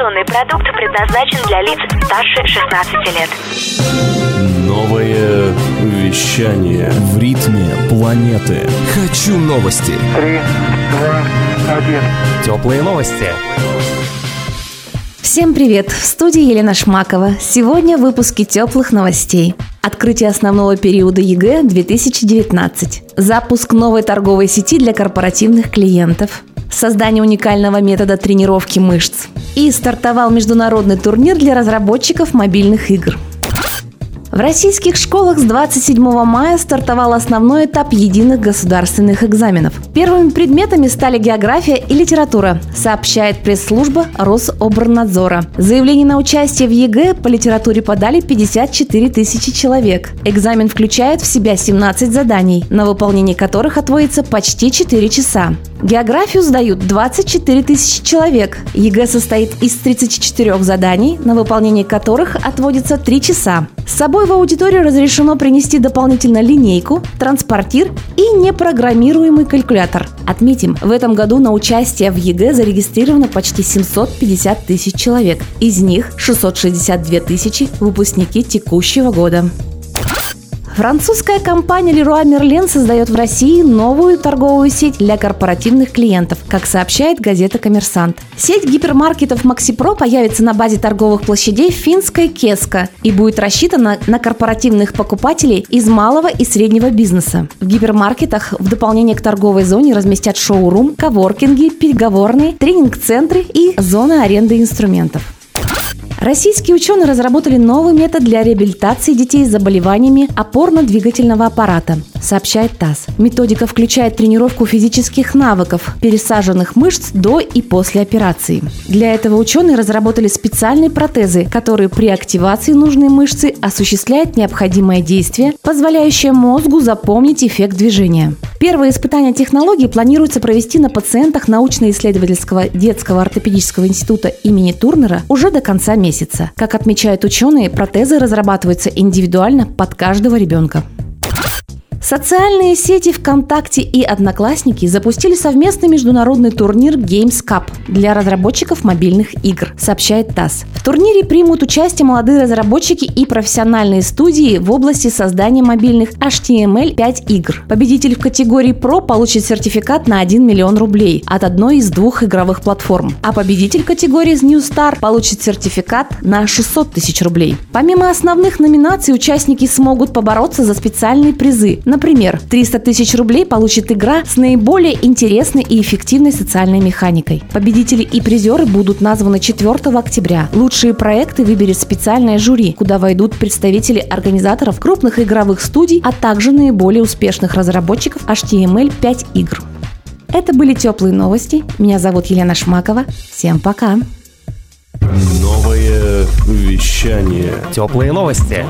Информационный продукт предназначен для лиц старше 16 лет. Новое вещание в ритме планеты. Хочу новости. Три, два, один. Теплые новости. Всем привет! В студии Елена Шмакова. Сегодня в выпуске теплых новостей. Открытие основного периода ЕГЭ 2019. Запуск новой торговой сети для корпоративных клиентов. Создание уникального метода тренировки мышц. И стартовал международный турнир для разработчиков мобильных игр – в российских школах с 27 мая стартовал основной этап единых государственных экзаменов. Первыми предметами стали география и литература, сообщает пресс-служба Рособрнадзора. Заявление на участие в ЕГЭ по литературе подали 54 тысячи человек. Экзамен включает в себя 17 заданий, на выполнение которых отводится почти 4 часа. Географию сдают 24 тысячи человек. ЕГЭ состоит из 34 заданий, на выполнение которых отводится 3 часа. С собой в аудиторию разрешено принести дополнительно линейку, транспортир и непрограммируемый калькулятор. Отметим, в этом году на участие в ЕГЭ зарегистрировано почти 750 тысяч человек. Из них 662 тысячи – выпускники текущего года. Французская компания Leroy Merlin создает в России новую торговую сеть для корпоративных клиентов, как сообщает газета «Коммерсант». Сеть гипермаркетов Максипро появится на базе торговых площадей финской Kesko и будет рассчитана на корпоративных покупателей из малого и среднего бизнеса. В гипермаркетах в дополнение к торговой зоне разместят шоурум, коворкинги, переговорные, тренинг-центры и зоны аренды инструментов. Российские ученые разработали новый метод для реабилитации детей с заболеваниями опорно-двигательного аппарата, сообщает ТАСС. Методика включает тренировку физических навыков, пересаженных мышц до и после операции. Для этого ученые разработали специальные протезы, которые при активации нужной мышцы осуществляют необходимое действие, позволяющее мозгу запомнить эффект движения. Первые испытания технологии планируется провести на пациентах научно-исследовательского детского ортопедического института имени Турнера уже до конца месяца. Как отмечают ученые, протезы разрабатываются индивидуально под каждого ребенка. Социальные сети ВКонтакте и Одноклассники запустили совместный международный турнир Games Cup для разработчиков мобильных игр, сообщает ТАСС. В турнире примут участие молодые разработчики и профессиональные студии в области создания мобильных HTML5 игр. Победитель в категории Pro получит сертификат на 1 миллион рублей от одной из двух игровых платформ, а победитель категории New Star получит сертификат на 600 тысяч рублей. Помимо основных номинаций, участники смогут побороться за специальные призы, Например, 300 тысяч рублей получит игра с наиболее интересной и эффективной социальной механикой. Победители и призеры будут названы 4 октября. Лучшие проекты выберет специальное жюри, куда войдут представители организаторов крупных игровых студий, а также наиболее успешных разработчиков HTML5 игр. Это были теплые новости. Меня зовут Елена Шмакова. Всем пока. Новое вещание. Теплые новости.